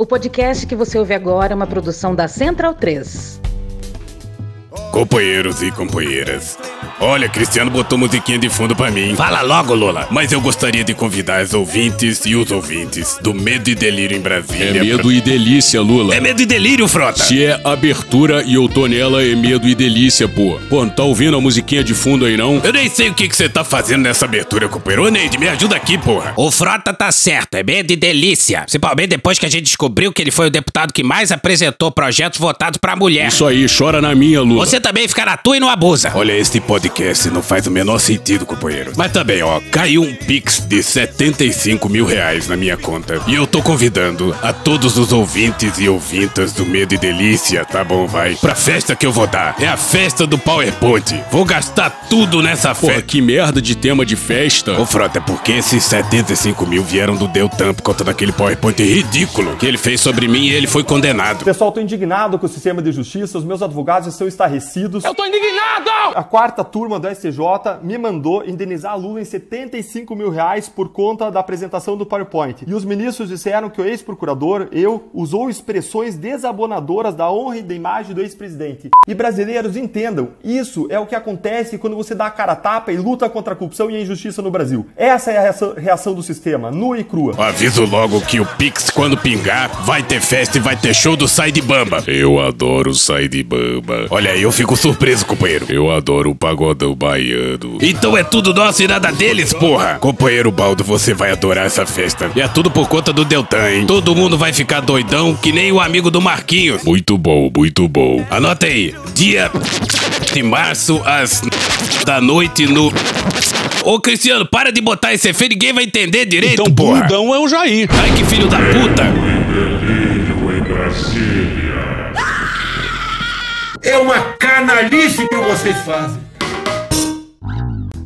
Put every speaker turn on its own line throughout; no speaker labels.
O podcast que você ouve agora é uma produção da Central 3.
Companheiros e companheiras, olha, Cristiano botou musiquinha de fundo pra mim.
Fala logo, Lula.
Mas eu gostaria de convidar as ouvintes e os ouvintes do Medo e Delírio em
É
Brasília.
medo e delícia, Lula.
É medo e delírio, frota.
Se é abertura e eu tô nela, é medo e delícia, pô. Pô, não tá ouvindo a musiquinha de fundo aí, não?
Eu nem sei o que que você tá fazendo nessa abertura, companheiro. Ô, Neide, me ajuda aqui, porra.
O Frota tá certo, é medo e delícia. Principalmente depois que a gente descobriu que ele foi o deputado que mais apresentou projetos votados pra mulher.
Isso aí, chora na minha, Lula.
Você também fica na tua e não abusa.
Olha, este podcast não faz o menor sentido, companheiro. Mas também, ó, caiu um pix de 75 mil reais na minha conta. E eu tô convidando a todos os ouvintes e ouvintas do Medo e Delícia, tá bom, vai? Pra festa que eu vou dar. É a festa do PowerPoint. Vou gastar tudo nessa
Pô,
festa.
que merda de tema de festa.
Ô, Frota, é porque esses 75 mil vieram do Deltan por conta daquele PowerPoint ridículo que ele fez sobre mim e ele foi condenado.
Pessoal, tô indignado com o sistema de justiça, os meus advogados estão estarrecidos. Eu tô indignado! A quarta turma do STJ me mandou indenizar Lula em 75 mil reais por conta da apresentação do PowerPoint. E os ministros disseram que o ex-procurador, eu, usou expressões desabonadoras da honra e da imagem do ex-presidente. E brasileiros entendam, isso é o que acontece quando você dá a cara a tapa e luta contra a corrupção e a injustiça no Brasil. Essa é a reação, do sistema, nua e crua.
Aviso logo que o Pix, quando pingar, vai ter festa e vai ter show do Sai de Bamba.
Eu adoro Sai de Bamba.
Olha eu fico surpreso, companheiro.
Eu adoro o pagodão baiano.
Então é tudo nosso e nada deles, porra! Companheiro Baldo, você vai adorar essa festa. E é tudo por conta do Deltan, hein? Todo mundo vai ficar doidão que nem o amigo do Marquinhos.
Muito bom, muito bom.
Anota aí, dia de março, às da noite no. Ô Cristiano, para de botar esse efeito, ninguém vai entender direito,
Então,
porra!
bundão é o Jair.
Ai que filho da puta!
É uma canalice que vocês fazem.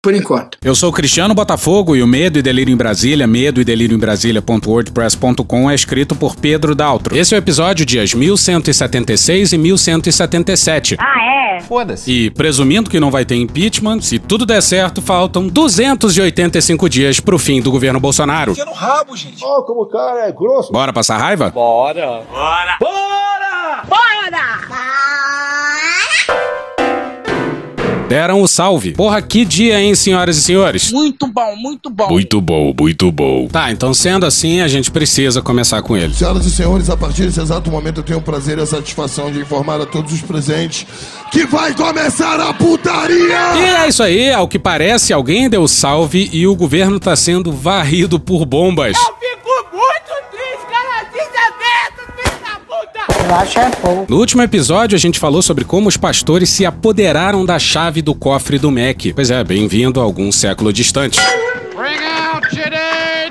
Por enquanto.
Eu sou o Cristiano Botafogo e o Medo e Delírio em Brasília, medo e delírio em Brasília.wordpress.com é escrito por Pedro Daltro. Esse é o episódio dias 1176 e 1177. E presumindo que não vai ter impeachment, se tudo der certo, faltam 285 dias pro fim do governo Bolsonaro.
Ó, como o cara é grosso.
Bora passar raiva? Deram o salve. Porra, que dia, hein, senhoras e senhores?
Muito bom, muito bom.
Muito bom, muito bom.
Tá, então sendo assim, a gente precisa começar com ele.
Senhoras e senhores, a partir desse exato momento eu tenho o prazer e a satisfação de informar a todos os presentes que vai começar a putaria!
E é isso aí, ao que parece, alguém deu salve e o governo tá sendo varrido por bombas.
Da puta!
No último episódio, a gente falou sobre como os pastores se apoderaram da chave do cofre do MEC. Pois é, bem-vindo a algum século distante.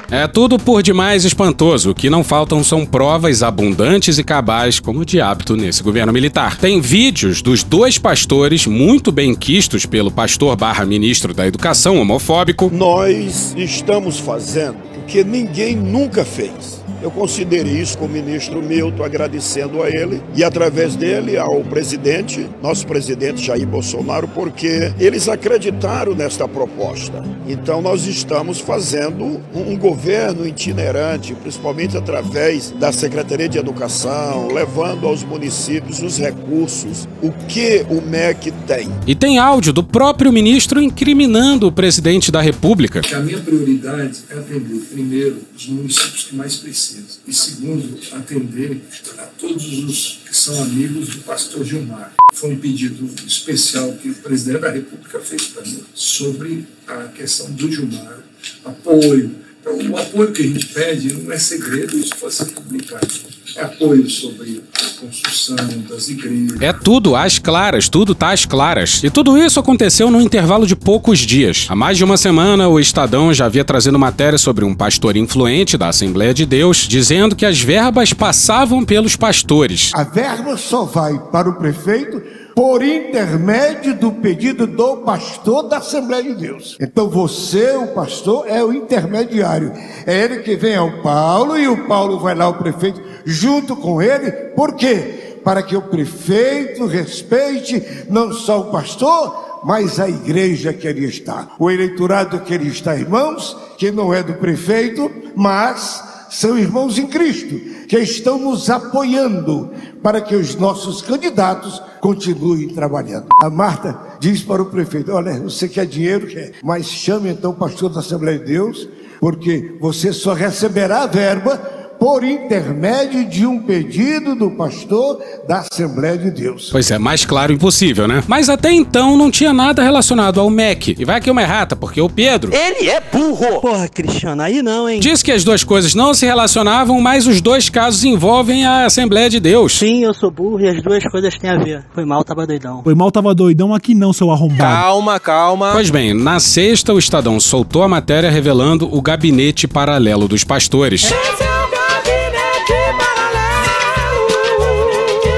É tudo por demais espantoso. O que não faltam são provas abundantes e cabais, como de hábito nesse governo militar. Tem vídeos dos dois pastores muito bem quistos pelo pastor barra ministro da educação homofóbico.
Nós estamos fazendo o que ninguém nunca fez. Eu considerei isso com o ministro Milton, agradecendo a ele e, através dele, ao presidente, nosso presidente Jair Bolsonaro, porque eles acreditaram nesta proposta. Então, nós estamos fazendo um governo itinerante, principalmente através da Secretaria de Educação, levando aos municípios os recursos, o que o MEC tem.
E tem áudio do próprio ministro incriminando o presidente da República.
A minha prioridade é atender, primeiro, os municípios que mais precisam, e segundo, atender a todos os que são amigos do pastor Gilmar. Foi um pedido especial que o presidente da República fez para mim sobre a questão do Gilmar, apoio. Então, o apoio que a gente pede não é segredo, isso pode ser publicado. É apoio sobre construção das igrejas.
É tudo às claras, tudo tá às claras. E tudo isso aconteceu num intervalo de poucos dias. Há mais de uma semana, o Estadão já havia trazido matéria sobre um pastor influente da Assembleia de Deus, dizendo que as verbas passavam pelos pastores.
A verba só vai para o prefeito por intermédio do pedido do pastor da Assembleia de Deus. Então você, o pastor, é o intermediário. É ele que vem ao Paulo e o Paulo vai lá ao prefeito junto com ele. Por quê? Para que o prefeito respeite não só o pastor, mas a igreja que ali está. O eleitorado que ali está, irmãos, que não é do prefeito, mas são irmãos em Cristo, que estão nos apoiando para que os nossos candidatos continuem trabalhando. A Marta diz para o prefeito: Olha, você quer dinheiro? Quer, mas chame então o pastor da Assembleia de Deus, porque você só receberá a verba por intermédio de um pedido do pastor da Assembleia de Deus.
Pois é, mais claro impossível, né? Mas até então não tinha nada relacionado ao MEC. E vai aqui uma errata, porque o Pedro.
Ele é burro! Porra, Cristiano, aí não, hein?
Diz que as duas coisas não se relacionavam, mas os dois casos envolvem a Assembleia de Deus.
Sim, eu sou burro e as duas coisas têm a ver. Foi mal, tava doidão.
Foi mal, tava doidão aqui não, seu arrombado.
Calma, calma.
Pois bem, na sexta, o Estadão soltou a matéria revelando o gabinete paralelo dos pastores.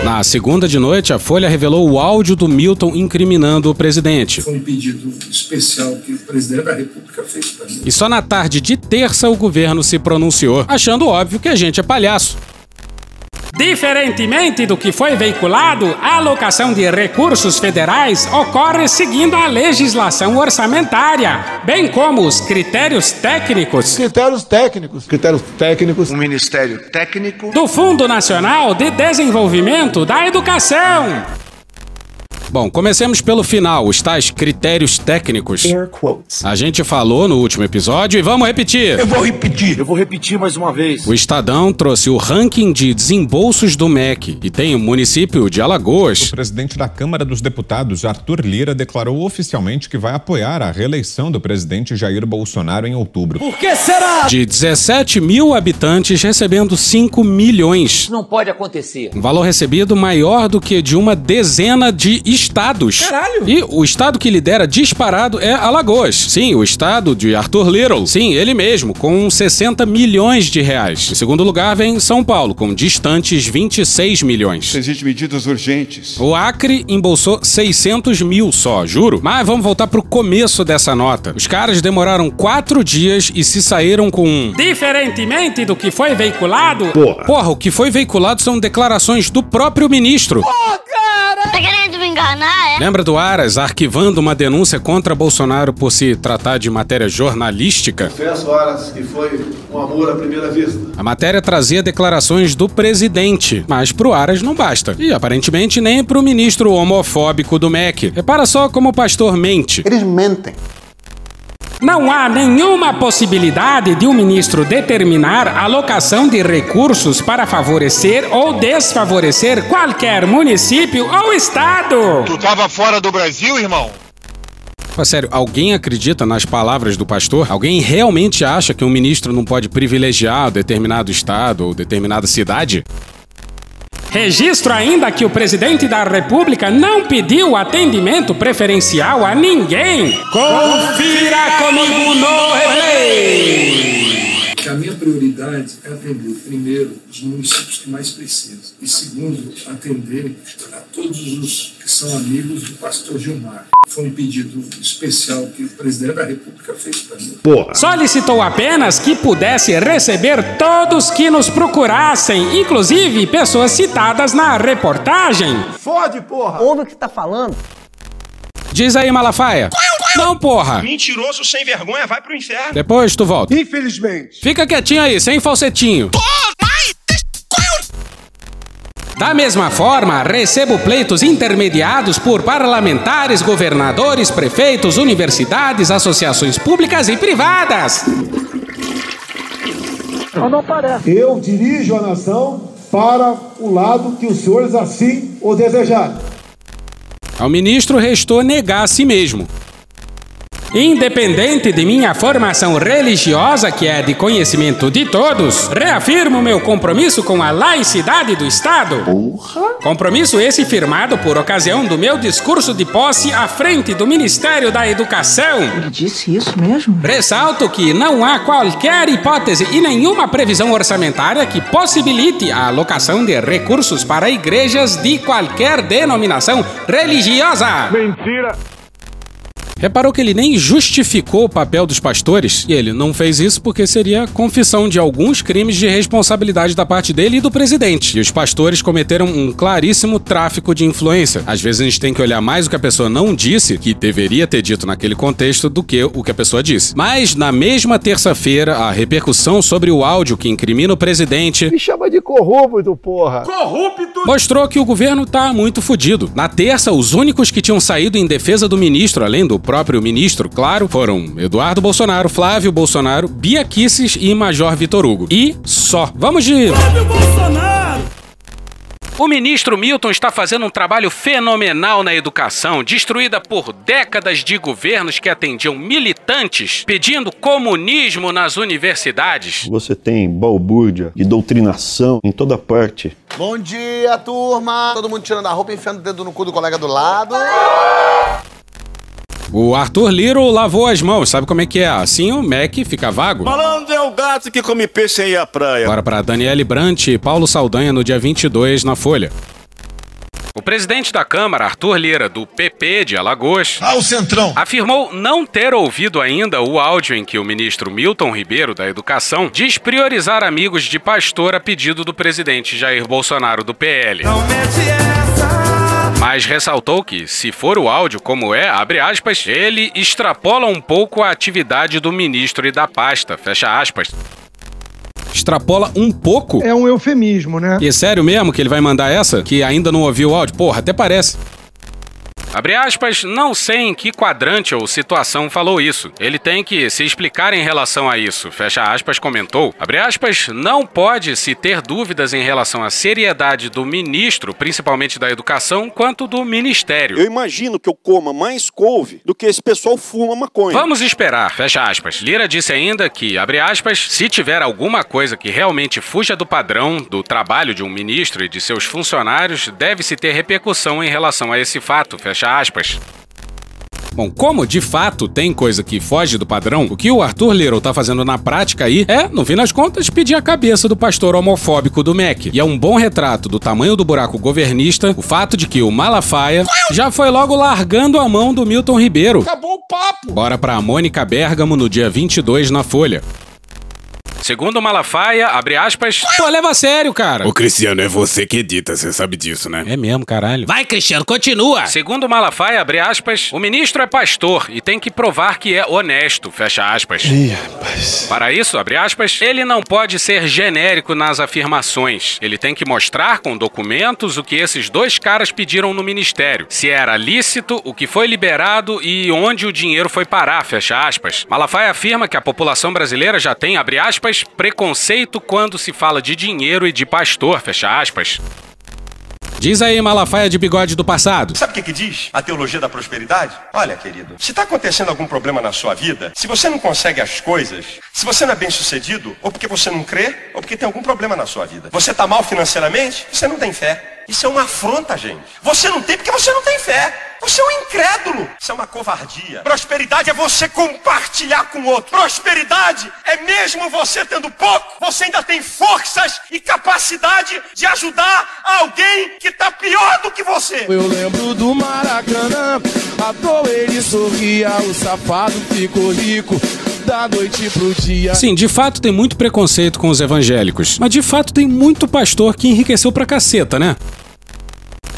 Na segunda de noite, a Folha revelou o áudio do Milton incriminando o presidente.
Foi um pedido especial que o presidente da República fez para mim.
E só na tarde de terça o governo se pronunciou, achando óbvio que a gente é palhaço.
Diferentemente do que foi veiculado, a alocação de recursos federais ocorre seguindo a legislação orçamentária, bem como os critérios técnicos.
Critérios técnicos.
Critérios técnicos.
Um ministério técnico.
Do Fundo Nacional de Desenvolvimento da Educação.
Bom, comecemos pelo final, os tais critérios técnicos. A gente falou no último episódio e vamos repetir.
Eu vou repetir.
Eu vou repetir mais uma vez.
O Estadão trouxe o ranking de desembolsos do MEC e tem o município de Alagoas.
O presidente da Câmara dos Deputados, Arthur Lira, declarou oficialmente que vai apoiar a reeleição do presidente Jair Bolsonaro em outubro.
Por que será?
De 17 mil habitantes recebendo 5 milhões.
Isso não pode acontecer.
Um valor recebido maior do que de uma dezena de estados.
Caralho!
E o estado que lidera disparado é Alagoas. Sim, o estado de Arthur Little. Sim, ele mesmo, com 60 milhões de reais. Em segundo lugar vem São Paulo, com distantes 26 milhões.
Exigem medidas urgentes.
O Acre embolsou 600 mil só, juro. Mas vamos voltar pro começo dessa nota. Os caras demoraram quatro dias e se saíram com um.
Diferentemente do que foi veiculado.
Porra. Porra, o que foi veiculado são declarações do próprio ministro.
Pô, cara! Enganar, é?
Lembra do Aras arquivando uma denúncia contra Bolsonaro por se tratar de matéria jornalística?
Confesso, Aras, que foi um amor à primeira vista.
A matéria trazia declarações do presidente, mas pro Aras não basta. E aparentemente nem pro ministro homofóbico do MEC. Repara só como o pastor mente.
Eles mentem.
Não há nenhuma possibilidade de um ministro determinar a alocação de recursos para favorecer ou desfavorecer qualquer município ou estado.
Tu tava fora do Brasil, irmão?
Pô, sério, alguém acredita nas palavras do pastor? Alguém realmente acha que um ministro não pode privilegiar determinado estado ou determinada cidade?
Registro ainda que o presidente da República não pediu atendimento preferencial a ninguém. Confira comigo no replay.
Prioridade é atender, primeiro, os municípios que mais precisam. E segundo, atender a todos os que são amigos do pastor Gilmar. Foi um pedido especial que o presidente da República fez para mim.
Porra. Solicitou apenas que pudesse receber todos que nos procurassem, inclusive pessoas citadas na reportagem.
Fode, porra! Ouve o que tá falando.
Diz aí, Malafaia. Não, porra.
Mentiroso sem vergonha, vai pro inferno.
Depois tu volta.
Infelizmente.
Fica quietinho aí, sem falsetinho.
Da mesma forma, recebo pleitos intermediados por parlamentares, governadores, prefeitos, universidades, associações públicas e privadas.
Não parece.
Eu dirijo a nação para o lado que os senhores assim o desejarem.
Ao ministro restou negar a si mesmo.
Independente de minha formação religiosa, que é de conhecimento de todos, reafirmo meu compromisso com a laicidade do Estado.
Porra.
Compromisso esse firmado por ocasião do meu discurso de posse à frente do Ministério da Educação.
Ele disse isso mesmo?
Ressalto que não há qualquer hipótese e nenhuma previsão orçamentária que possibilite a alocação de recursos para igrejas de qualquer denominação religiosa.
Mentira!
Reparou que ele nem justificou o papel dos pastores? E ele não fez isso porque seria confissão de alguns crimes de responsabilidade da parte dele e do presidente. E os pastores cometeram um claríssimo tráfico de influência. Às vezes a gente tem que olhar mais o que a pessoa não disse, que deveria ter dito naquele contexto, do que o que a pessoa disse. Mas na mesma terça-feira, a repercussão sobre o áudio que incrimina o presidente.
Me chama de corrupto, porra!
Corrupto! Mostrou que o governo tá muito fudido. Na terça, os únicos que tinham saído em defesa do ministro, além do próprio ministro, claro, foram Eduardo Bolsonaro, Flávio Bolsonaro, Bia Kisses e Major Vitor Hugo. E só. Vamos de. Flávio Bolsonaro! O ministro Milton está fazendo um trabalho fenomenal na educação, destruída por décadas de governos que atendiam militantes pedindo comunismo nas universidades.
Você tem balbúrdia e doutrinação em toda parte.
Bom dia, turma! Todo mundo tirando a roupa e enfiando o dedo no cu do colega do lado.
O Arthur Liro lavou as mãos, sabe como é que é? Assim o Mac fica vago.
Malandro é o gato que come peixe aí à praia.
Bora para Daniele Brant e Paulo Saldanha no dia 22 na Folha. O presidente da Câmara, Arthur Lira, do PP de Alagoas,
ah,
afirmou não ter ouvido ainda o áudio em que o ministro Milton Ribeiro, da Educação, diz priorizar amigos de pastor a pedido do presidente Jair Bolsonaro, do PL. Não mete essa mas ressaltou que, se for o áudio como é, abre aspas, ele extrapola um pouco a atividade do ministro e da pasta, fecha aspas. Extrapola um pouco?
É um eufemismo, né?
E é sério mesmo que ele vai mandar essa? Que ainda não ouviu o áudio? Porra, até parece. Abre aspas, não sei em que quadrante ou situação falou isso. Ele tem que se explicar em relação a isso. Fecha aspas, comentou. Abre aspas, não pode se ter dúvidas em relação à seriedade do ministro, principalmente da educação, quanto do ministério.
Eu imagino que eu coma mais couve do que esse pessoal fuma maconha.
Vamos esperar, fecha aspas. Lira disse ainda que, abre aspas, se tiver alguma coisa que realmente fuja do padrão do trabalho de um ministro e de seus funcionários, deve-se ter repercussão em relação a esse fato, fecha Fecha aspas. Bom, como de fato tem coisa que foge do padrão, o que o Arthur Little tá fazendo na prática aí é, no fim das contas, pedir a cabeça do pastor homofóbico do MEC. E é um bom retrato do tamanho do buraco governista o fato de que o Malafaia já foi logo largando a mão do Milton Ribeiro.
Acabou o papo!
Bora pra Mônica Bergamo no dia 22 na Folha. Segundo Malafaia, abre aspas. Pô, leva a sério, cara.
Ô, Cristiano, é você que edita, você sabe disso, né?
É mesmo, caralho.
Vai, Cristiano, continua.
Segundo Malafaia, abre aspas, o ministro é pastor e tem que provar que é honesto, fecha aspas.
Ih, rapaz.
Para isso, abre aspas, ele não pode ser genérico nas afirmações. Ele tem que mostrar com documentos o que esses dois caras pediram no ministério. Se era lícito, o que foi liberado e onde o dinheiro foi parar, fecha aspas. Malafaia afirma que a população brasileira já tem, abre aspas, preconceito quando se fala de dinheiro e de pastor, fecha aspas. Diz aí, Malafaia de bigode do passado.
Sabe o que, que diz a teologia da prosperidade? Olha, querido, se está acontecendo algum problema na sua vida, se você não consegue as coisas, se você não é bem sucedido, ou porque você não crê, ou porque tem algum problema na sua vida. Você está mal financeiramente, você não tem fé. Isso é uma afronta, gente. Você não tem porque você não tem fé. Você é um incrédulo. Isso é uma covardia. Prosperidade é você compartilhar com o outro. Prosperidade é mesmo você tendo pouco, você ainda tem forças e capacidade de ajudar alguém que está pior do que você.
Eu lembro do Maracanã, à toa ele sorria, o safado ficou rico da noite pro dia.
Sim, de fato tem muito preconceito com os evangélicos, mas de fato tem muito pastor que enriqueceu pra caceta, né?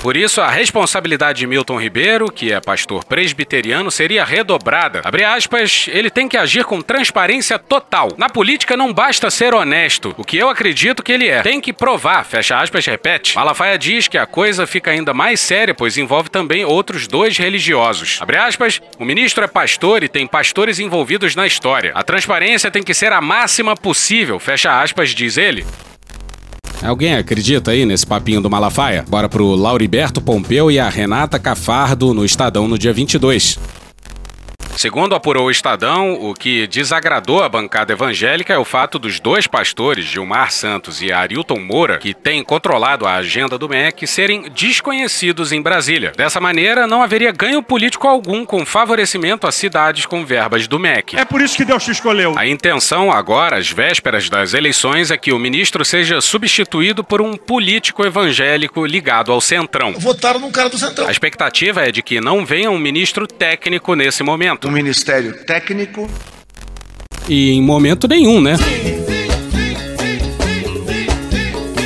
Por isso, a responsabilidade de Milton Ribeiro, que é pastor presbiteriano, seria redobrada. Abre aspas, ele tem que agir com transparência total. Na política não basta ser honesto, o que eu acredito que ele é. Tem que provar, fecha aspas, repete. Malafaia diz que a coisa fica ainda mais séria, pois envolve também outros dois religiosos. Abre aspas, o ministro é pastor e tem pastores envolvidos na história. A transparência tem que ser a máxima possível, fecha aspas, diz ele. Alguém acredita aí nesse papinho do Malafaia? Bora pro Lauriberto Pompeu e a Renata Cafardo no Estadão no dia 22. Segundo apurou o Estadão, o que desagradou a bancada evangélica é o fato dos dois pastores, Gilmar Santos e Arilton Moura, que têm controlado a agenda do MEC, serem desconhecidos em Brasília. Dessa maneira, não haveria ganho político algum com favorecimento a cidades com verbas do MEC.
É por isso que Deus te escolheu.
A intenção agora, às vésperas das eleições, é que o ministro seja substituído por um político evangélico ligado ao Centrão.
Votaram num cara do Centrão.
A expectativa é de que não venha um ministro técnico nesse momento.
Um ministério técnico.
E em momento nenhum, né?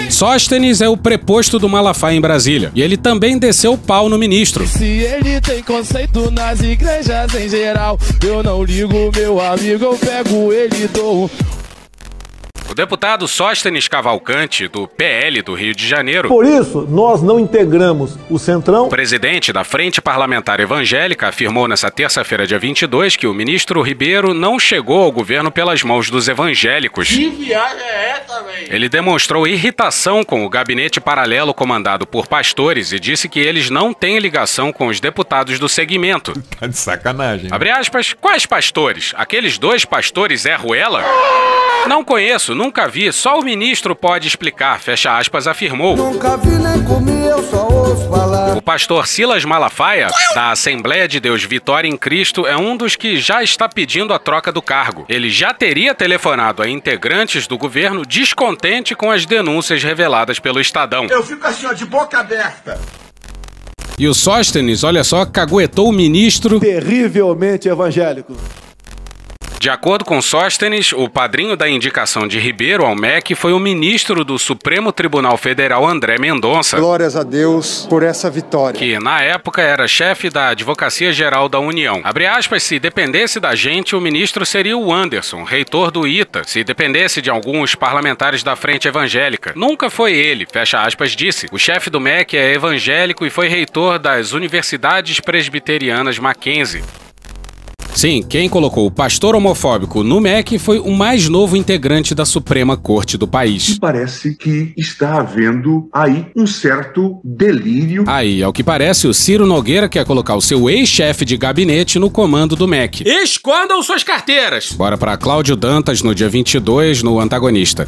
Sóstenes é o preposto do Malafaia em Brasília. E ele também desceu o pau no ministro.
Se ele tem conceito nas igrejas em geral, eu não ligo, meu amigo, eu pego ele e dou
o deputado Sóstenes Cavalcante, do PL do Rio de Janeiro.
Por isso, nós não integramos o Centrão.
O presidente da Frente Parlamentar Evangélica afirmou nessa terça-feira, dia 22, que o ministro Ribeiro não chegou ao governo pelas mãos dos evangélicos.
Que viagem é essa, velho?
Ele demonstrou irritação com o gabinete paralelo comandado por pastores e disse que eles não têm ligação com os deputados do segmento.
Tá de sacanagem.
Abre aspas, quais pastores? Aqueles dois pastores é Ruela? Não conheço, nunca vi, só o ministro pode explicar, fecha aspas, afirmou.
Nunca vi nem comi, eu só ouço falar.
O pastor Silas Malafaia, da Assembleia de Deus Vitória em Cristo, é um dos que já está pedindo a troca do cargo. Ele já teria telefonado a integrantes do governo descontente com as denúncias reveladas pelo Estadão.
Eu fico assim, ó, de boca aberta.
E o Sóstenes, olha só, caguetou o ministro.
Terrivelmente evangélico.
De acordo com Sóstenes, o padrinho da indicação de Ribeiro ao MEC foi o ministro do Supremo Tribunal Federal André Mendonça.
Glórias a Deus por essa vitória.
Que na época era chefe da Advocacia Geral da União. Abre aspas, se dependesse da gente, o ministro seria o Anderson, reitor do ITA. Se dependesse de alguns parlamentares da Frente Evangélica. Nunca foi ele, fecha aspas, disse. O chefe do MEC é evangélico e foi reitor das Universidades Presbiterianas Mackenzie. Sim, quem colocou o pastor homofóbico no MEC foi o mais novo integrante da Suprema Corte do país.
E parece que está havendo aí um certo delírio.
Aí, ao que parece, o Ciro Nogueira quer colocar o seu ex-chefe de gabinete no comando do MEC. Escondam suas carteiras! Bora para Cláudio Dantas no dia 22 no Antagonista.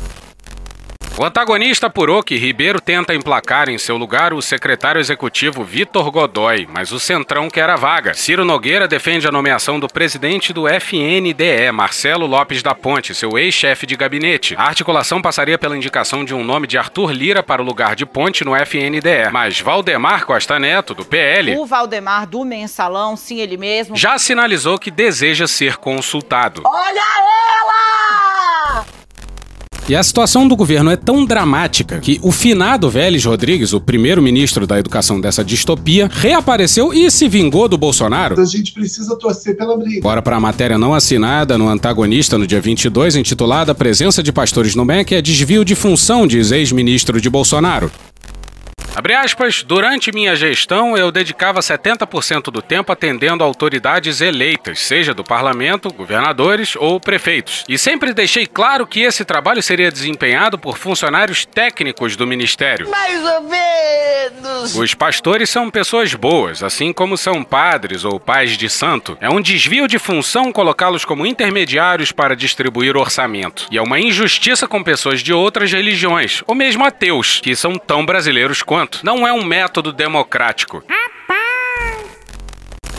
O antagonista apurou que Ribeiro tenta emplacar em seu lugar o secretário executivo Vitor Godoy, mas o Centrão quer a vaga. Ciro Nogueira defende a nomeação do presidente do FNDE, Marcelo Lopes da Ponte, seu ex-chefe de gabinete. A articulação passaria pela indicação de um nome de Arthur Lira para o lugar de Ponte no FNDE. Mas Valdemar Costa Neto, do PL.
O Valdemar do Mensalão, sim, ele mesmo.
Já sinalizou que deseja ser consultado.
Olha ela!
E a situação do governo é tão dramática que o finado Vélez Rodrigues, o primeiro-ministro da educação dessa distopia, reapareceu e se vingou do Bolsonaro.
A gente precisa torcer pela briga.
Bora para a matéria não assinada no Antagonista no dia 22, intitulada Presença de Pastores no MEC é desvio de função, diz ex-ministro de Bolsonaro. Abre aspas, durante minha gestão eu dedicava 70% do tempo atendendo autoridades eleitas, seja do parlamento, governadores ou prefeitos. E sempre deixei claro que esse trabalho seria desempenhado por funcionários técnicos do ministério.
Mais ou menos.
Os pastores são pessoas boas, assim como são padres ou pais de santo. É um desvio de função colocá-los como intermediários para distribuir orçamento. E é uma injustiça com pessoas de outras religiões, ou mesmo ateus, que são tão brasileiros quanto. Não é um método democrático.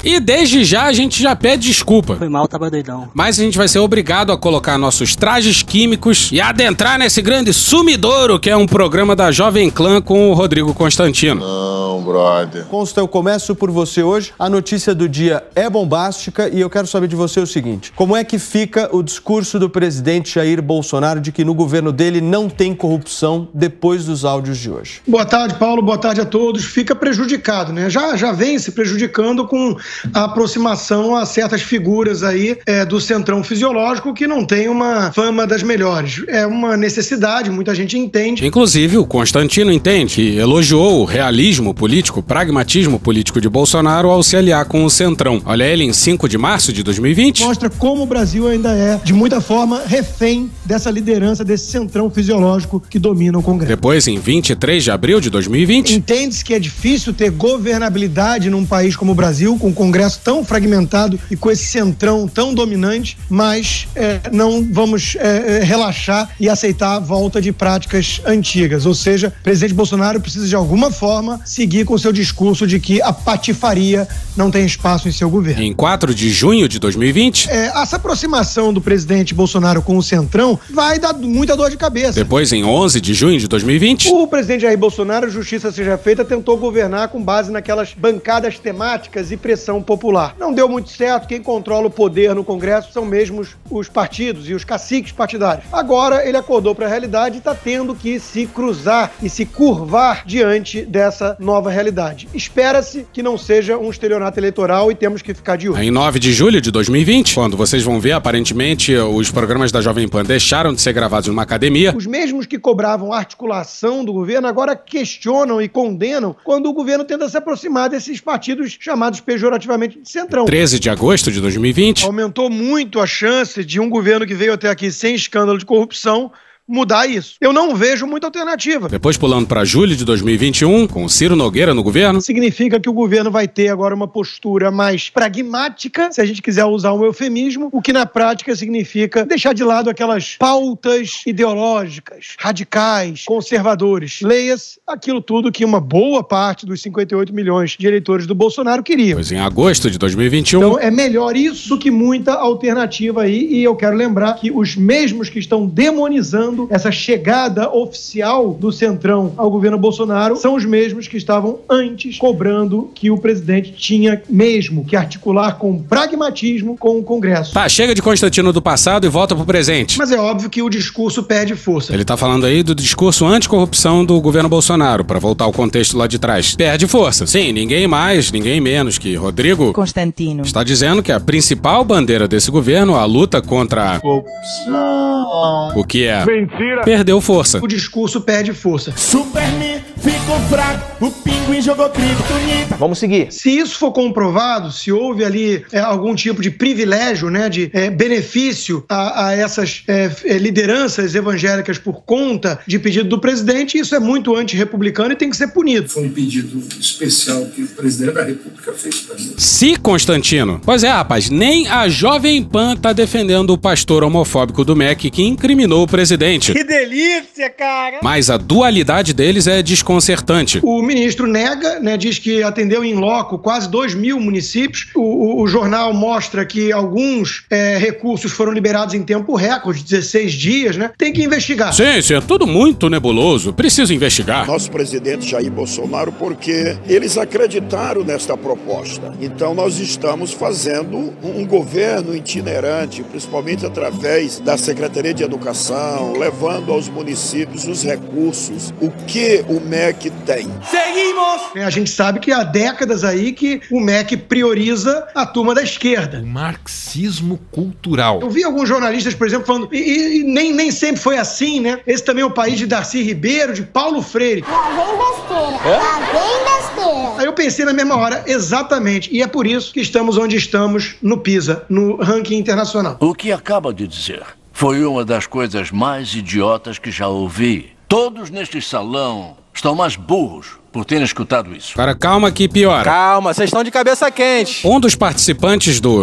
E desde já a gente já pede desculpa.
Foi mal, tava doidão.
Mas a gente vai ser obrigado a colocar nossos trajes químicos e adentrar nesse grande sumidouro que é um programa da Jovem Clã com o Rodrigo Constantino.
Não, brother.
Consta, eu começo por você hoje. A notícia do dia é bombástica e eu quero saber de você o seguinte: como é que fica o discurso do presidente Jair Bolsonaro de que no governo dele não tem corrupção depois dos áudios de hoje?
Boa tarde, Paulo. Boa tarde a todos. Fica prejudicado, né? Já, já vem se prejudicando com a aproximação a certas figuras aí é, do centrão fisiológico que não tem uma fama das melhores. É uma necessidade, muita gente entende.
Inclusive, o Constantino entende e elogiou o realismo político, o pragmatismo político de Bolsonaro ao se aliar com o centrão. Olha ele em 5 de março de 2020.
Mostra como o Brasil ainda é, de muita forma, refém dessa liderança, desse centrão fisiológico que domina o Congresso.
Depois, em 23 de abril de 2020.
Entende-se que é difícil ter governabilidade num país como o Brasil, com Congresso tão fragmentado e com esse centrão tão dominante, mas é, não vamos é, é, relaxar e aceitar a volta de práticas antigas. Ou seja, o presidente Bolsonaro precisa de alguma forma seguir com o seu discurso de que a patifaria não tem espaço em seu governo.
Em 4 de junho de 2020,
É, essa aproximação do presidente Bolsonaro com o centrão vai dar muita dor de cabeça.
depois em 11 de junho de 2020,
O presidente Jair Bolsonaro, justiça seja feita, tentou governar com base naquelas bancadas temáticas e pressão popular. Não deu muito certo, quem controla o poder no Congresso são mesmo os, os partidos e os caciques partidários. Agora ele acordou para a realidade e está tendo que se cruzar e se curvar diante dessa nova realidade. Espera-se que não seja um estelionato eleitoral e temos que ficar de olho.
Em 9 de julho de 2020, quando vocês vão ver, aparentemente, os programas da Jovem Pan deixaram de ser gravados numa academia.
Os mesmos que cobravam articulação do governo agora questionam e condenam quando o governo tenta se aproximar desses partidos chamados pejorativamente de centrão.
13 de agosto de 2020,
Aumentou muito a chance de um governo que veio até aqui sem escândalo de corrupção mudar isso. Eu não vejo muita alternativa.
depois pulando para julho de 2021, com o Ciro Nogueira no governo.
Significa que o governo vai ter agora uma postura mais pragmática, se a gente quiser usar um eufemismo, o que na prática significa deixar de lado aquelas pautas ideológicas, radicais, conservadores. Leia-se aquilo tudo que uma boa parte dos 58 milhões de eleitores do Bolsonaro queriam.
Pois em agosto de 2021,
Então é melhor isso do que muita alternativa aí. E eu quero lembrar que os mesmos que estão demonizando essa chegada oficial do Centrão ao governo Bolsonaro são os mesmos que estavam antes cobrando que o presidente tinha mesmo que articular com pragmatismo com o Congresso.
Tá, chega de Constantino do passado e volta pro presente.
Mas é óbvio que o discurso perde força.
Ele tá falando aí do discurso anticorrupção do governo Bolsonaro, pra voltar ao contexto lá de trás. Perde força. Sim, ninguém mais, ninguém menos que Rodrigo
Constantino.
está dizendo que a principal bandeira desse governo, a luta contra a
Corrupção.
o que é
Mentira.
perdeu força.
O discurso perde força.
Superman ficou fraco, o pinguim jogou criptonita.
Vamos seguir. Se isso for comprovado, se houve ali é, algum tipo de privilégio, né, de é, benefício a, a essas é, é, lideranças evangélicas por conta de pedido do presidente, isso é muito antirrepublicano e tem que ser punido.
Foi um pedido especial que o presidente da República fez para mim.
Se Constantino. Pois é, rapaz, nem a Jovem Pan tá defendendo o pastor homofóbico do MEC que incriminou o presidente.
Que delícia, cara!
Mas a dualidade deles é desconcertante.
O ministro nega, né, diz que atendeu em loco quase 2 mil municípios. O, o- o jornal mostra que alguns é, recursos foram liberados em tempo recorde, 16 dias, né? Tem que investigar.
Sim, sim, é tudo muito nebuloso. Preciso investigar.
Nosso presidente Jair Bolsonaro, porque eles acreditaram nesta proposta. Então nós estamos fazendo um governo itinerante, principalmente através da Secretaria de Educação, levando aos municípios os recursos, o que o MEC tem.
Seguimos! É, A gente sabe que há décadas aí que o MEC prioriza a turma da esquerda.
Marxismo cultural.
Eu vi alguns jornalistas, por exemplo, falando, e, e- e nem, nem sempre foi assim, né? Esse também é o país de Darcy Ribeiro, de Paulo Freire.
Lá vem besteira, lá vem besteira.
Aí eu pensei na mesma hora, exatamente. E é por isso que estamos onde estamos no PISA, no ranking internacional.
O que acaba de dizer foi uma das coisas mais idiotas que já ouvi. Todos neste salão estão mais burros por terem escutado isso.
Cara, calma que piora.
Calma, vocês estão de cabeça quente.
Um dos participantes do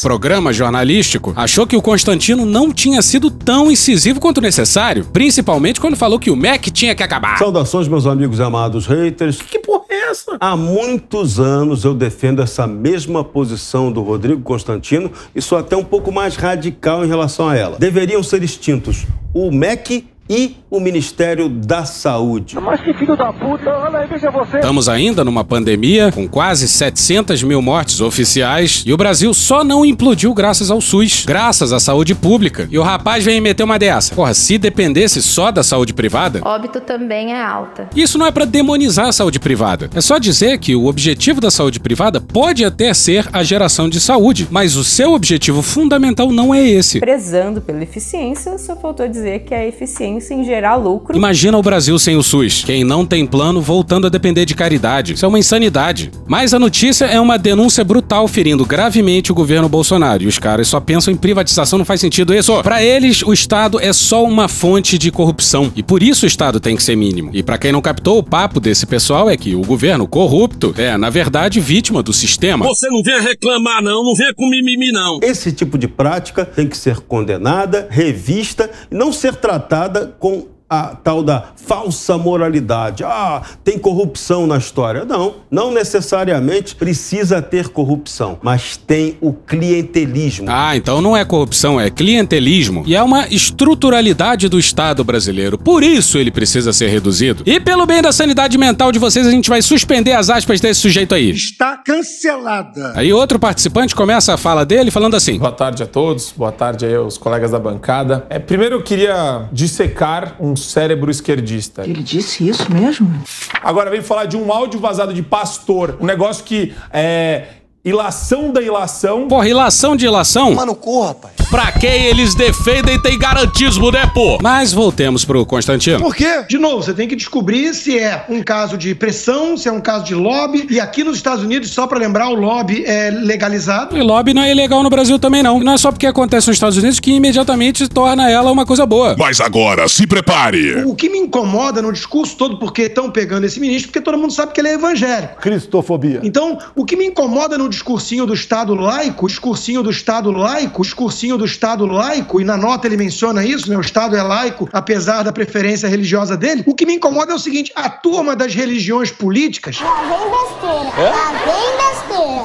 programa jornalístico achou que o Constantino não tinha sido tão incisivo quanto necessário, principalmente quando falou que o MEC tinha que acabar.
Saudações, meus amigos amados haters. Que porra é essa? Há muitos anos eu defendo essa mesma posição do Rodrigo Constantino e sou até um pouco mais radical em relação a ela. Deveriam ser extintos o MEC e o Ministério da Saúde.
Mas que filho da puta, olha aí, veja você.
Estamos ainda numa pandemia com quase 700 mil mortes oficiais e o Brasil só não implodiu graças ao SUS, graças à saúde pública. E o rapaz vem meter uma dessa. Porra, se dependesse só da saúde privada,
Óbito também é alta.
isso não é pra demonizar a saúde privada. É só dizer que o objetivo da saúde privada pode até ser a geração de saúde, mas o seu objetivo fundamental não é esse.
Prezando pela eficiência, só faltou dizer que a eficiência
pensa em gerar lucro.
Imagina o Brasil sem o SUS. Quem não tem plano voltando a depender de caridade. Isso é uma insanidade. Mas a notícia é uma denúncia brutal ferindo gravemente o governo Bolsonaro. E os caras só pensam em privatização, não faz sentido isso. Para eles, o Estado é só uma fonte de corrupção. E por isso o Estado tem que ser mínimo. E para quem não captou, o papo desse pessoal é que o governo corrupto é, na verdade, vítima do sistema.
Você não vem reclamar, não. Não vem com mimimi, não.
Esse tipo de prática tem que ser condenada, revista e não ser tratada com a tal da falsa moralidade. Ah, tem corrupção na história. Não, não necessariamente precisa ter corrupção, mas tem o clientelismo.
Ah, então não é corrupção, é clientelismo. E é uma estruturalidade do Estado brasileiro. Por isso ele precisa ser reduzido. E pelo bem da sanidade mental de vocês, a gente vai suspender as aspas desse sujeito aí.
Está cancelada.
Aí outro participante começa a fala dele falando assim:
Boa tarde a todos, boa tarde aí aos colegas da bancada. É, primeiro eu queria dissecar um cérebro esquerdista.
Ele disse isso mesmo?
Agora vem falar de um áudio vazado de pastor, um negócio que é ilação da ilação.
Porra, ilação de ilação?
Mano, corra, rapaz.
Pra quem eles defendem tem garantismo, né, pô? Mas voltemos pro Constantino.
Por quê? De novo, você tem que descobrir se é um caso de pressão, se é um caso de lobby. E aqui nos Estados Unidos, só pra lembrar, o lobby é legalizado.
E lobby não é ilegal no Brasil também, não. Não é só porque acontece nos Estados Unidos que imediatamente torna ela uma coisa boa.
Mas agora, se prepare.
O que me incomoda no discurso todo, porque estão pegando esse ministro, porque todo mundo sabe que ele é evangélico.
Cristofobia.
Então, o que me incomoda no discursinho do Estado laico, discursinho do Estado laico, discursinho do Estado laico, e na nota ele menciona isso, né? O Estado é laico, apesar da preferência religiosa dele. O que me incomoda é o seguinte: a turma das religiões políticas.
Lá vem besteira. Lá vem besteira.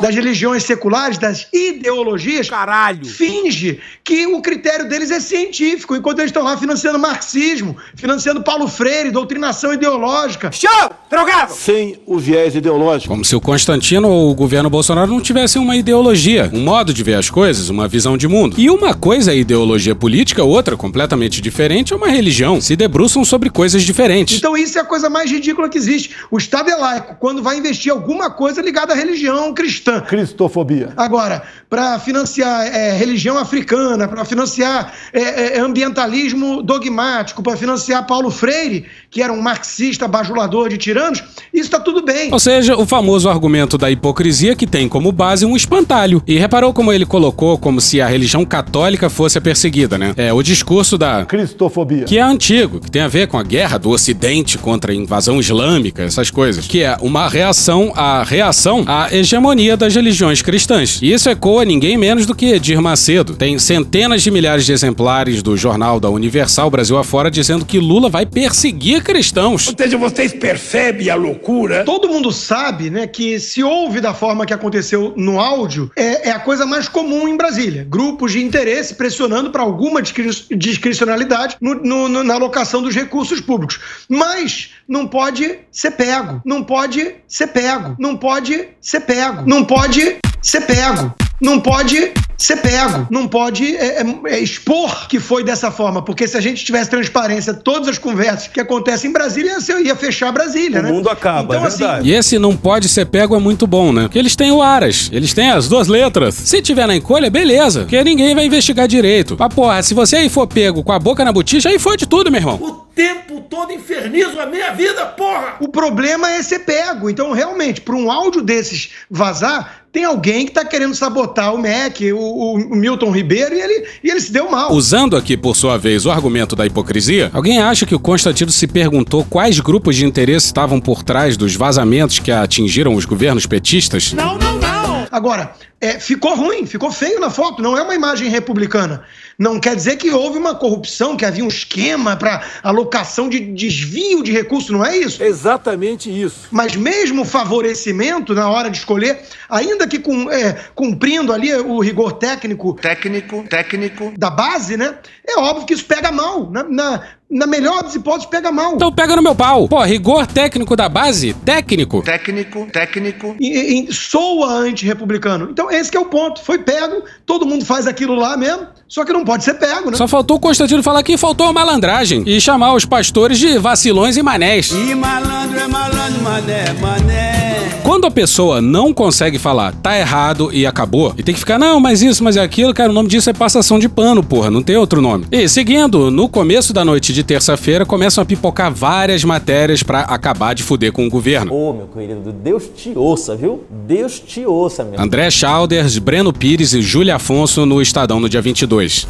Das religiões seculares, das ideologias, caralho, finge que o critério deles é científico, enquanto eles estão lá financiando marxismo, financiando Paulo Freire, doutrinação ideológica.
Show! Drogado!
Sem o viés ideológico.
Como se o Constantino ou o governo Bolsonaro não tivessem uma ideologia, um modo de ver as coisas, uma visão de mundo. E uma coisa é ideologia política, outra, completamente diferente, é uma religião. Se debruçam sobre coisas diferentes.
Então isso é a coisa mais ridícula que existe. O Estado é laico quando vai investir alguma coisa ligada à religião cristã.
Cristofobia.
Agora, para financiar é, religião africana, para financiar é, é, ambientalismo dogmático, para financiar Paulo Freire, que era um marxista bajulador de tiranos, isso está tudo bem.
Ou seja, o famoso argumento da hipocrisia que tem como base um espantalho. E reparou como ele colocou como se a religião católica fosse a perseguida, né? É o discurso da
Cristofobia.
que é antigo, que tem a ver com a guerra do Ocidente contra a invasão islâmica, essas coisas, que é uma reação à reação à hegemonia das religiões cristãs. E isso ecoa ninguém menos do que Edir Macedo. Tem centenas de milhares de exemplares do jornal da Universal Brasil afora dizendo que Lula vai perseguir cristãos.
Ou seja, vocês percebem a loucura?
Todo mundo sabe, né, que se ouve da forma que aconteceu no áudio, é, é a coisa mais comum em Brasília. Grupos de interesse pressionando para alguma discri- discricionalidade no- no- na alocação dos recursos públicos. Mas não pode ser pego. Não pode ser pego. Não pode ser pego. Não pode ser pego. Não pode ser pego. Não pode é, é, é, expor que foi dessa forma. Porque se a gente tivesse transparência, todas as conversas que acontecem em Brasília, ia, ser- ia fechar Brasília,
O
né?
mundo acaba,
Então,
é
assim,
verdade.
E esse não pode ser pego é muito bom, né? Porque eles têm o Aras, eles têm as duas letras. Se tiver na encolha, beleza, porque ninguém vai investigar direito. Mas porra, se você aí for pego com a boca na botija, aí foi de tudo, meu irmão.
O tempo todo infernizo a minha vida, porra!
O problema é ser pego. Então, realmente, para um áudio desses vazar, tem alguém que está querendo sabotar o MEC, o, o- o Milton Ribeiro, e ele, e ele se deu mal.
Usando aqui, por sua vez, o argumento da hipocrisia, alguém acha que o Constantino se perguntou quais grupos de interesse estavam por trás dos vazamentos que atingiram os governos petistas?
Não, não, não! Agora, é, ficou ruim, ficou feio na foto, não é uma imagem republicana. Não quer dizer que houve uma corrupção, que havia um esquema para alocação de desvio de recursos, não é isso?
Exatamente isso.
Mas mesmo favorecimento na hora de escolher, ainda que com, é, cumprindo ali o rigor técnico.
Técnico, técnico.
Da base, né? É óbvio que isso pega mal. Na, na, na melhor das hipóteses, pega mal.
Então pega no meu pau. Pô, rigor técnico da base? Técnico?
Técnico, técnico.
E, e- soa anti-republicano. Então esse que é o ponto. Foi pego, todo mundo faz aquilo lá mesmo, só que não pode ser pego, né?
Só faltou o Constantino falar que faltou a malandragem e chamar os pastores de vacilões e manés.
E malandro é malandro, mané, mané.
Quando a pessoa não consegue falar tá errado e acabou, e tem que ficar, não, mas isso, mas é aquilo, cara, o nome disso é passação de pano, porra, não tem outro nome. E seguindo, no começo da noite de terça-feira, começam a pipocar várias matérias para acabar de fuder com o governo.
Ô, oh, meu querido, Deus te ouça, viu? Deus te ouça, meu.
André Chalders, Breno Pires e Júlia Afonso no Estadão no dia 22.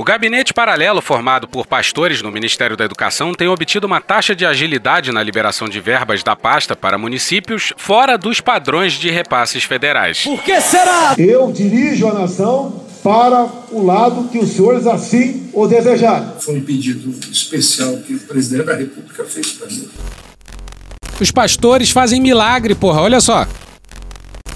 O gabinete paralelo formado por pastores no Ministério da Educação tem obtido uma taxa de agilidade na liberação de verbas da pasta para municípios fora dos padrões de repasses federais.
Por que será?
Eu dirijo a nação para o lado que os senhores assim o desejarem.
Foi um pedido especial que o presidente da República fez para mim.
Os pastores fazem milagre, porra, olha só.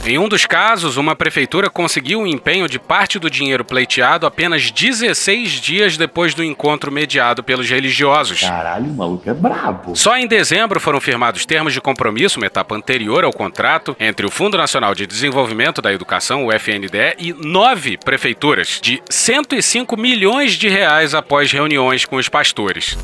Em um dos casos, uma prefeitura conseguiu o empenho de parte do dinheiro pleiteado apenas 16 dias depois do encontro mediado pelos religiosos.
Caralho, o maluco é brabo.
Só em dezembro foram firmados termos de compromisso, uma etapa anterior ao contrato, entre o Fundo Nacional de Desenvolvimento da Educação, o FNDE, e nove prefeituras, de 105 milhões de reais após reuniões com os pastores.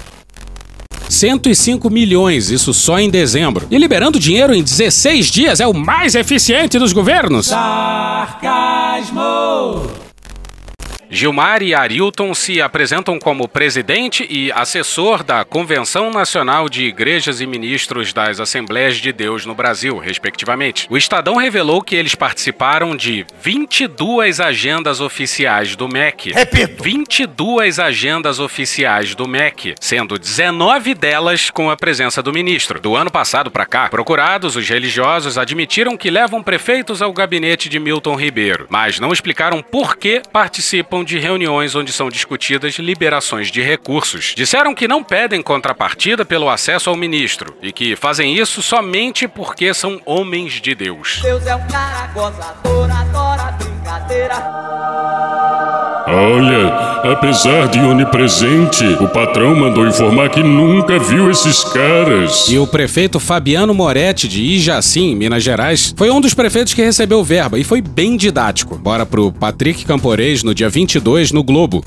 105 milhões, isso só em dezembro. E liberando dinheiro em 16 dias é o mais eficiente dos governos.
Sarcasmo!
Gilmar e Arilton se apresentam como presidente e assessor da Convenção Nacional de Igrejas e Ministros das Assembleias de Deus no Brasil, respectivamente. O Estadão revelou que eles participaram de 22 agendas oficiais do MEC.
Repito!
22 agendas oficiais do MEC, sendo 19 delas com a presença do ministro. Do ano passado para cá, procurados, os religiosos admitiram que levam prefeitos ao gabinete de Milton Ribeiro, mas não explicaram por que participam de reuniões onde são discutidas liberações de recursos. Disseram que não pedem contrapartida pelo acesso ao ministro e que fazem isso somente porque são homens de Deus.
Deus é um cara gozador.
Olha, apesar de onipresente, o patrão mandou informar que nunca viu esses caras.
E o prefeito Fabiano Moretti, de Ijacim, Minas Gerais, foi um dos prefeitos que recebeu verba e foi bem didático. Bora pro Patrick Camporês no dia 22 no Globo.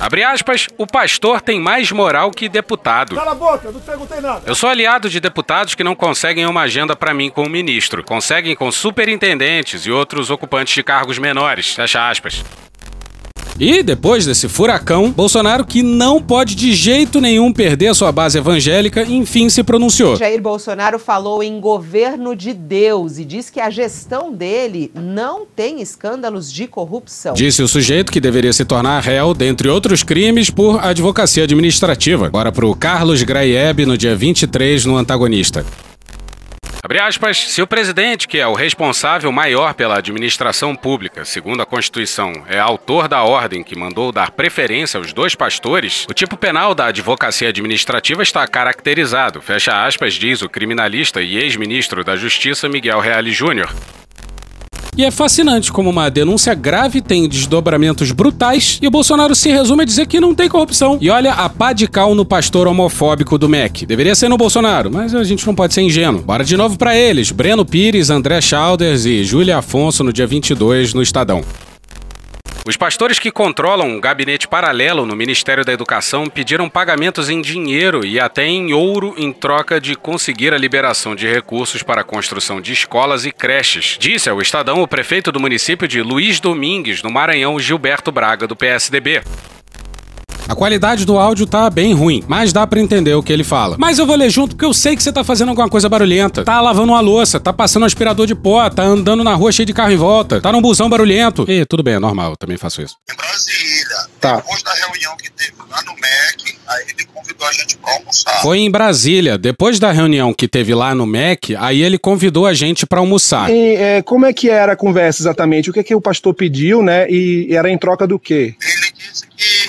Abre aspas, o pastor tem mais moral que deputado.
Cala a boca, não perguntei nada.
Eu sou aliado de deputados que não conseguem uma agenda para mim com o ministro. Conseguem com superintendentes e outros ocupantes de cargos menores. Fecha aspas. E depois desse furacão, Bolsonaro, que não pode de jeito nenhum perder sua base evangélica, enfim se pronunciou.
Jair Bolsonaro falou em governo de Deus e diz que a gestão dele não tem escândalos de corrupção.
Disse o sujeito que deveria se tornar réu, dentre outros crimes, por advocacia administrativa. Agora pro Carlos Graieb no dia 23 no Antagonista. Aspas, se o presidente, que é o responsável maior pela administração pública, segundo a Constituição, é autor da ordem que mandou dar preferência aos dois pastores, o tipo penal da advocacia administrativa está caracterizado, fecha aspas, diz o criminalista e ex-ministro da Justiça Miguel Reale Júnior. E é fascinante como uma denúncia grave tem desdobramentos brutais e o Bolsonaro se resume a dizer que não tem corrupção. E olha a pá de cal no pastor homofóbico do MEC. Deveria ser no Bolsonaro, mas a gente não pode ser ingênuo. Bora de novo para eles: Breno Pires, André Chalders e Júlia Afonso no dia 22 no Estadão. Os pastores que controlam um gabinete paralelo no Ministério da Educação pediram pagamentos em dinheiro e até em ouro em troca de conseguir a liberação de recursos para a construção de escolas e creches. Disse ao Estadão o prefeito do município de Luiz Domingues, no Maranhão, Gilberto Braga, do PSDB. A qualidade do áudio tá bem ruim, mas dá para entender o que ele fala. Mas eu vou ler junto porque eu sei que você tá fazendo alguma coisa barulhenta. Tá lavando uma louça, tá passando um aspirador de pó, tá andando na rua cheio de carro em volta, tá num busão barulhento. E tudo bem, é normal, eu também faço isso.
Em Brasília,
Tá.
depois da reunião que teve lá no MEC, aí ele convidou a gente pra almoçar.
Foi em Brasília, depois da reunião que teve lá no MEC, aí ele convidou a gente pra almoçar.
E, é, como é que era a conversa exatamente? O que, que o pastor pediu, né? E era em troca do quê?
Ele disse que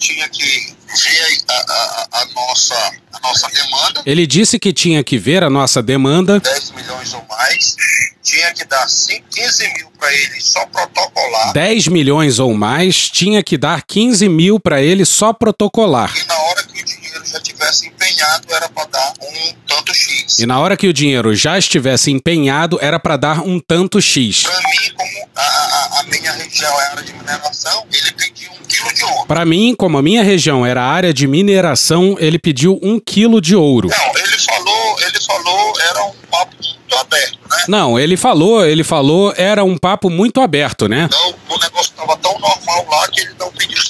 tinha que ver a, a- a nossa, a nossa demanda,
Ele disse que tinha que ver a nossa demanda
10 milhões ou mais, tinha que dar 5, 15 mil para ele só protocolar.
10 milhões ou mais, tinha que dar 15 mil pra ele só protocolar.
E na hora que o dinheiro já tivesse empenhado, era para dar um tanto X.
E na hora que o dinheiro já estivesse empenhado, era para dar um tanto X.
Para mim, como a, a, a, minha região é área de mineração, ele pediu um quilo de ouro.
Para mim, como a minha região era área de mineração, ele pediu um quilo de ouro.
Não, ele falou, ele falou, era um papo muito aberto, né?
Não, ele falou, ele falou, era um papo muito aberto, né?
Então, o negócio estava tão normal lá que ele não pediu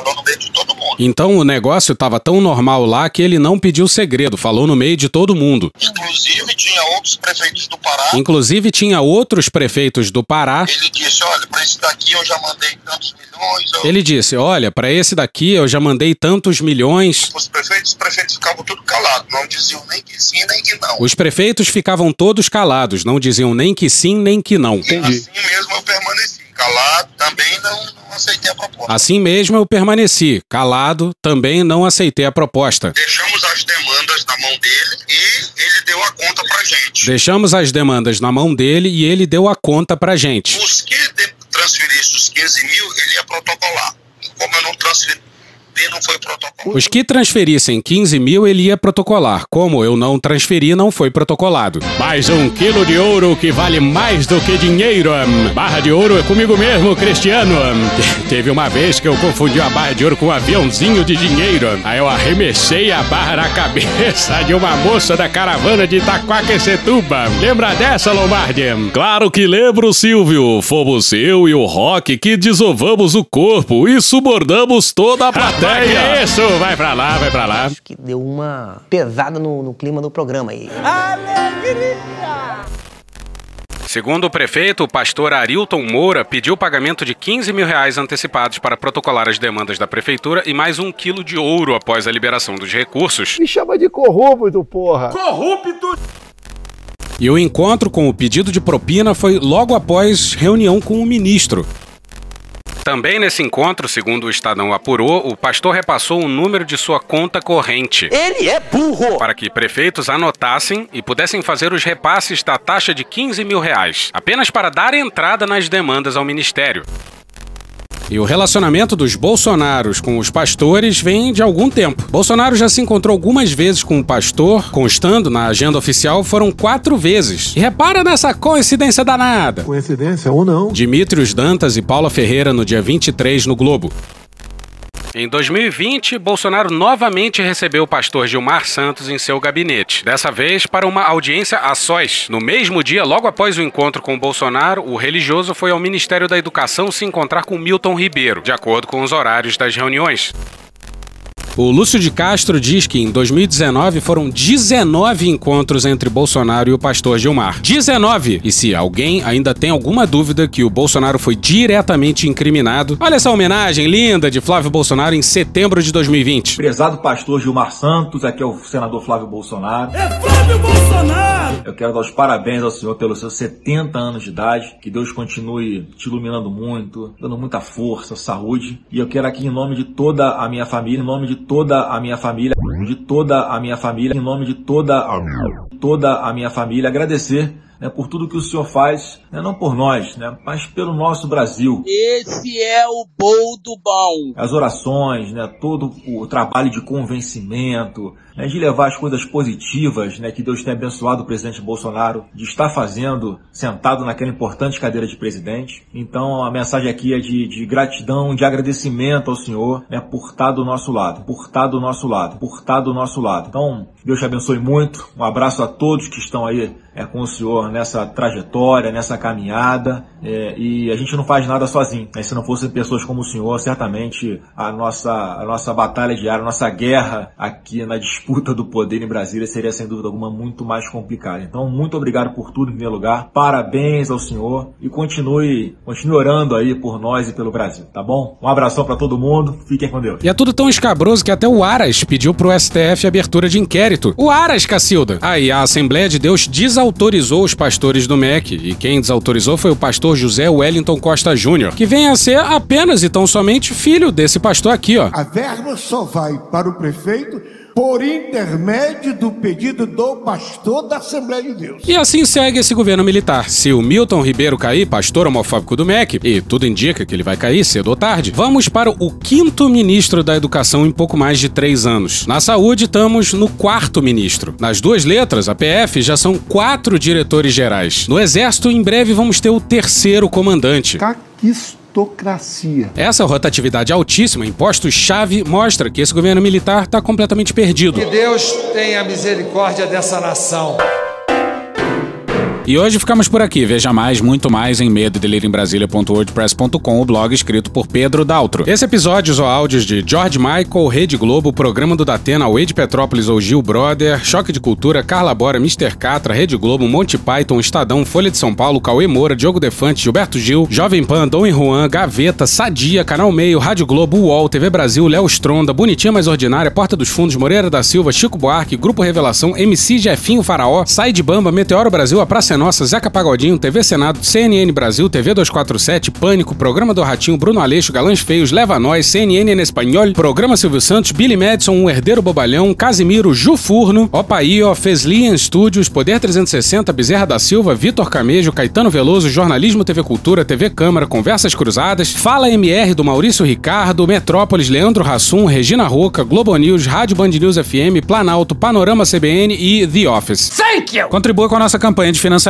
falou no meio de todo mundo.
Então o negócio estava tão normal lá que ele não pediu segredo, falou no meio de todo mundo.
Inclusive tinha outros prefeitos do Pará.
Inclusive tinha outros prefeitos do Pará.
Ele disse, olha, para esse daqui eu já mandei tantos milhões. Eu...
Ele disse, olha, para esse daqui eu já mandei tantos milhões.
Os prefeitos, os prefeitos ficavam tudo calados, não diziam nem que sim nem que não.
Os prefeitos ficavam todos calados, não diziam nem que sim nem que não.
Entendi. E assim mesmo eu permaneci calado, também não, não aceitei a proposta.
Assim mesmo eu permaneci calado, também não aceitei a proposta.
Deixamos as demandas na mão dele e ele deu a conta pra gente.
Deixamos as demandas na mão dele e ele deu a conta pra gente.
Os que transferissem os 15 mil, ele ia protocolar. Como eu não transferi não foi protocolado.
Os que transferissem 15 mil, ele ia protocolar. Como eu não transferi, não foi protocolado. Mais um quilo de ouro que vale mais do que dinheiro. Barra de ouro é comigo mesmo, Cristiano. Teve uma vez que eu confundi a barra de ouro com um aviãozinho de dinheiro. Aí eu arremessei a barra na cabeça de uma moça da caravana de Itaquaquecetuba. Lembra dessa, Lombardi?
Claro que lembro, Silvio. Fomos eu e o Rock que desovamos o corpo e subordamos toda a plateia.
É isso? Vai pra lá, vai pra lá.
Acho que deu uma pesada no, no clima do programa aí.
Alegria! Segundo o prefeito, o pastor Arilton Moura pediu o pagamento de 15 mil reais antecipados para protocolar as demandas da prefeitura e mais um quilo de ouro após a liberação dos recursos.
Me chama de corrupto, porra!
Corrupto!
E o encontro com o pedido de propina foi logo após reunião com o ministro. Também nesse encontro, segundo o Estadão apurou, o pastor repassou o número de sua conta corrente.
Ele é burro!
Para que prefeitos anotassem e pudessem fazer os repasses da taxa de 15 mil reais, apenas para dar entrada nas demandas ao ministério. E o relacionamento dos Bolsonaros com os pastores vem de algum tempo. Bolsonaro já se encontrou algumas vezes com o pastor, constando na agenda oficial, foram quatro vezes. E repara nessa coincidência danada.
Coincidência ou não?
Dimitrios Dantas e Paula Ferreira no dia 23 no Globo. Em 2020, Bolsonaro novamente recebeu o pastor Gilmar Santos em seu gabinete, dessa vez para uma audiência a sós. No mesmo dia, logo após o encontro com Bolsonaro, o religioso foi ao Ministério da Educação se encontrar com Milton Ribeiro, de acordo com os horários das reuniões. O Lúcio de Castro diz que em 2019 foram 19 encontros entre Bolsonaro e o pastor Gilmar. 19! E se alguém ainda tem alguma dúvida que o Bolsonaro foi diretamente incriminado, olha essa homenagem linda de Flávio Bolsonaro em setembro de 2020.
Prezado pastor Gilmar Santos, aqui é o senador Flávio Bolsonaro.
É Flávio Bolsonaro!
Eu quero dar os parabéns ao senhor pelos seus 70 anos de idade. Que Deus continue te iluminando muito, dando muita força, saúde. E eu quero aqui, em nome de toda a minha família, em nome de toda a minha família, de toda a minha família, em nome de toda a, toda a minha família, agradecer né, por tudo que o senhor faz, né, não por nós, né, mas pelo nosso Brasil.
Esse é o bom do bom.
As orações, né, todo o trabalho de convencimento, né, de levar as coisas positivas né, que Deus tem abençoado o presidente Bolsonaro de estar fazendo sentado naquela importante cadeira de presidente. Então a mensagem aqui é de, de gratidão, de agradecimento ao Senhor né, por estar do nosso lado, por estar do nosso lado, por estar do nosso lado. Então Deus te abençoe muito. Um abraço a todos que estão aí é, com o Senhor nessa trajetória, nessa caminhada. É, e a gente não faz nada sozinho. Né? Se não fossem pessoas como o Senhor, certamente a nossa, a nossa batalha diária, a nossa guerra aqui na disputa do poder em Brasília seria sem dúvida alguma muito mais complicada. Então, muito obrigado por tudo em primeiro lugar. Parabéns ao Senhor e continue, continue orando aí por nós e pelo Brasil, tá bom? Um abração para todo mundo. Fiquem com Deus.
E é tudo tão escabroso que até o Aras pediu pro STF abertura de inquérito. O Aras, Cacilda. Aí a Assembleia de Deus desautorizou os pastores do MEC e quem desautorizou foi o pastor José Wellington Costa Júnior, que vem a ser apenas e tão somente filho desse pastor aqui, ó.
A verba só vai para o prefeito
por intermédio do pedido do pastor da Assembleia de Deus.
E assim segue esse governo militar. Se o Milton Ribeiro cair, pastor homofóbico do MEC, e tudo indica que ele vai cair cedo ou tarde, vamos para o quinto ministro da Educação em pouco mais de três anos. Na saúde, estamos no quarto ministro. Nas duas letras, a PF, já são quatro diretores gerais. No Exército, em breve, vamos ter o terceiro comandante.
Caquistocracia.
Essa rotatividade altíssima em postos-chave mostra que esse governo militar está completamente perdido.
Que Deus tenha misericórdia dessa nação.
E hoje ficamos por aqui. Veja mais, muito mais em medo o blog escrito por Pedro Daltro. Esse episódios ou áudios de George Michael, Rede Globo, Programa do Datena, Wade Petrópolis ou Gil Brother, Choque de Cultura, Carla Bora, Mr. Catra, Rede Globo, Monty Python, Estadão, Folha de São Paulo, Cauê Moura, Diogo Defante, Gilberto Gil, Jovem Pan, Dom e Juan, Gaveta, Sadia, Canal Meio, Rádio Globo, UOL, TV Brasil, Léo Stronda, Bonitinha Mais Ordinária, Porta dos Fundos, Moreira da Silva, Chico Buarque, Grupo Revelação, MC Jefinho Faraó, Sai de Bamba, Meteoro Brasil, A Praça Nossa, Zeca Pagodinho, TV Senado, CNN Brasil, TV 247, Pânico, Programa do Ratinho, Bruno Aleixo, Galãs Feios, Leva Nós, CNN em Espanhol, Programa Silvio Santos, Billy Madison, Um Herdeiro Bobalhão, Casimiro, Ju Furno, Opaío, Feslian Studios, Poder 360, Bezerra da Silva, Vitor Camejo, Caetano Veloso, Jornalismo TV Cultura, TV Câmara, Conversas Cruzadas, Fala MR do Maurício Ricardo, Metrópolis, Leandro Rassum, Regina Roca, Globo News, Rádio Band News FM, Planalto, Panorama CBN e The Office.
Thank you!
Contribua com a nossa campanha de financiamento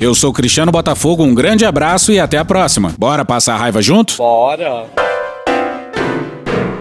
Eu sou Cristiano Botafogo, um grande abraço e até a próxima. Bora passar a raiva junto?
Bora.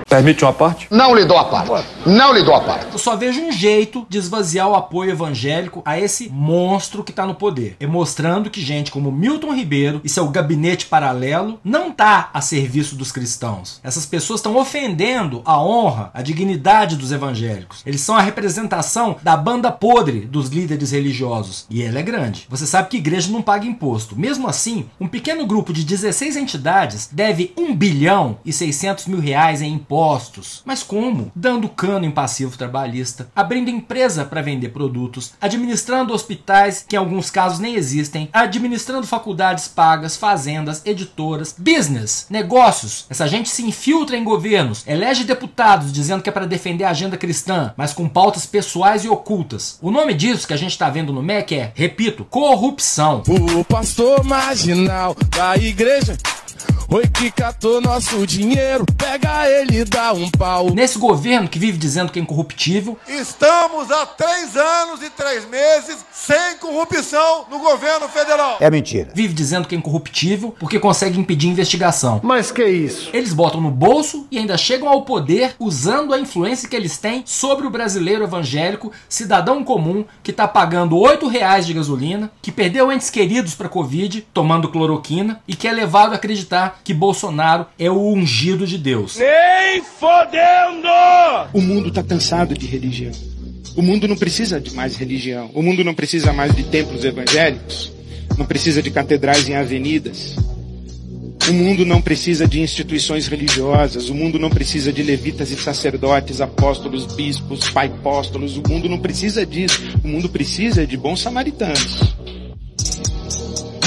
Permite uma parte?
Não lhe dou a parte. Não lhe dou a parte.
Eu só vejo um jeito de esvaziar o apoio evangélico a esse monstro que tá no poder. É mostrando que gente como Milton Ribeiro e seu gabinete paralelo não tá a serviço dos cristãos. Essas pessoas estão ofendendo a honra, a dignidade dos evangélicos. Eles são a representação da banda podre dos líderes religiosos. E ela é grande. Você sabe que igreja não paga imposto. Mesmo assim, um pequeno grupo de 16 entidades deve 1 bilhão e 600 mil reais em impostos impostos. Mas como? Dando cano em passivo trabalhista, abrindo empresa para vender produtos, administrando hospitais que em alguns casos nem existem, administrando faculdades pagas, fazendas, editoras, business, negócios. Essa gente se infiltra em governos, elege deputados dizendo que é para defender a agenda cristã, mas com pautas pessoais e ocultas. O nome disso que a gente está vendo no MEC é, repito, corrupção.
O pastor marginal da igreja Oi que catou nosso dinheiro, pega ele dá um pau.
Nesse governo que vive dizendo que é incorruptível,
Estamos há três anos e três meses sem corrupção no governo federal.
É mentira. Vive dizendo que é incorruptível porque consegue impedir investigação.
Mas que isso?
Eles botam no bolso e ainda chegam ao poder usando a influência que eles têm sobre o brasileiro evangélico, cidadão comum, que tá pagando 8 reais de gasolina, que perdeu entes queridos pra Covid, tomando cloroquina, e que é levado a acreditar que Bolsonaro é o ungido de Deus.
Nem fodendo!
O mundo tá cansado de religião. O mundo não precisa de mais religião. O mundo não precisa mais de templos evangélicos. Não precisa de catedrais em avenidas. O mundo não precisa de instituições religiosas. O mundo não precisa de levitas e sacerdotes, apóstolos, bispos, paipóstolos. O mundo não precisa disso. O mundo precisa de bons samaritanos.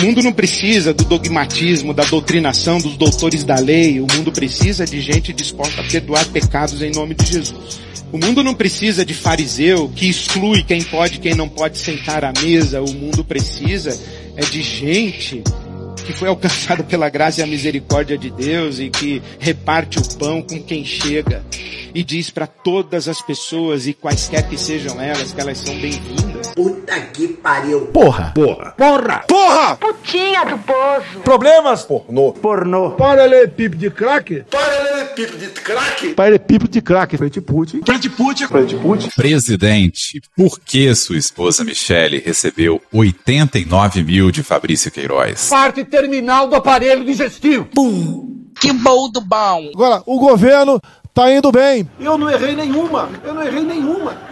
Mundo não precisa do dogmatismo, da doutrinação dos doutores da lei. O mundo precisa de gente disposta a perdoar pecados em nome de Jesus. O mundo não precisa de fariseu que exclui quem pode e quem não pode sentar à mesa. O mundo precisa é de gente que foi alcançada pela graça e a misericórdia de Deus e que reparte o pão com quem chega e diz para todas as pessoas e quaisquer que sejam elas que elas são bem-vindas.
Puta que pariu.
Porra! Porra! Porra! Porra!
Putinha do poço.
Problemas? Pornô. Pornô. Paralelepípedo de crack?
Paralelepípedo de crack?
Paralelepípedo de crack. Frente Putin.
Frente Putin.
Frente Putin.
Presidente, por que sua esposa Michele recebeu 89 mil de Fabrício Queiroz?
Parte terminal do aparelho digestivo.
Pum. Que bom do bom.
Agora, o governo
tá indo bem.
Eu não errei nenhuma. Eu não errei nenhuma.